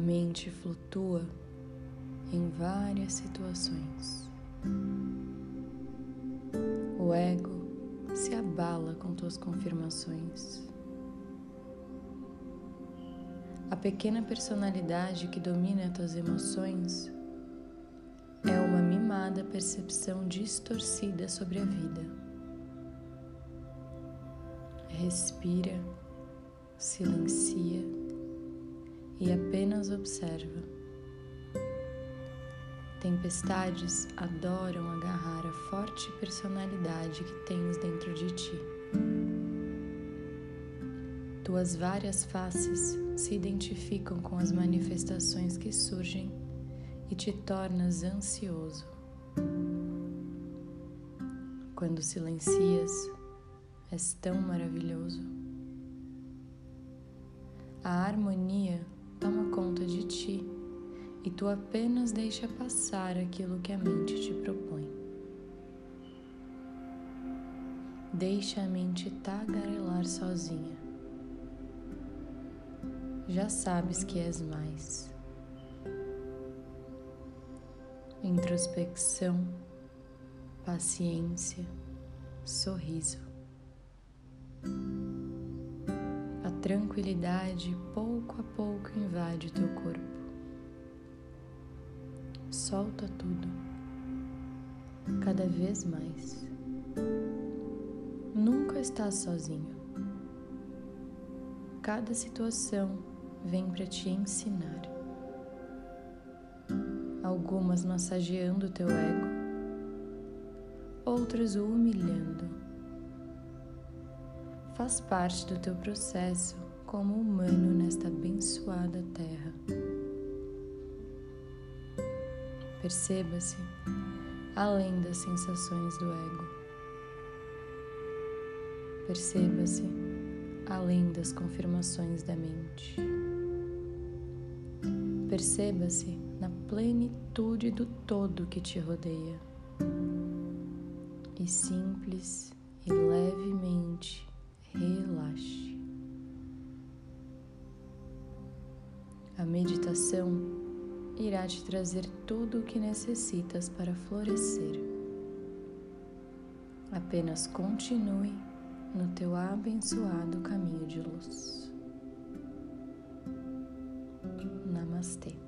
mente flutua em várias situações. O ego se abala com tuas confirmações. A pequena personalidade que domina tuas emoções é uma mimada percepção distorcida sobre a vida. Respira, silencia e apenas observa. Tempestades adoram agarrar a forte personalidade que tens dentro de ti. Tuas várias faces se identificam com as manifestações que surgem e te tornas ansioso. Quando silencias, és tão maravilhoso. A harmonia toma conta de ti e tu apenas deixa passar aquilo que a mente te propõe. Deixa a mente tagarelar sozinha já sabes que és mais. Introspecção, paciência, sorriso. Tranquilidade pouco a pouco invade o teu corpo. Solta tudo, cada vez mais. Nunca estás sozinho. Cada situação vem para te ensinar. Algumas massageando o teu ego, outras o humilhando. Faz parte do teu processo como humano nesta abençoada terra. Perceba-se além das sensações do ego. Perceba-se além das confirmações da mente. Perceba-se na plenitude do todo que te rodeia. E simples A meditação irá te trazer tudo o que necessitas para florescer. Apenas continue no teu abençoado caminho de luz. Namastê.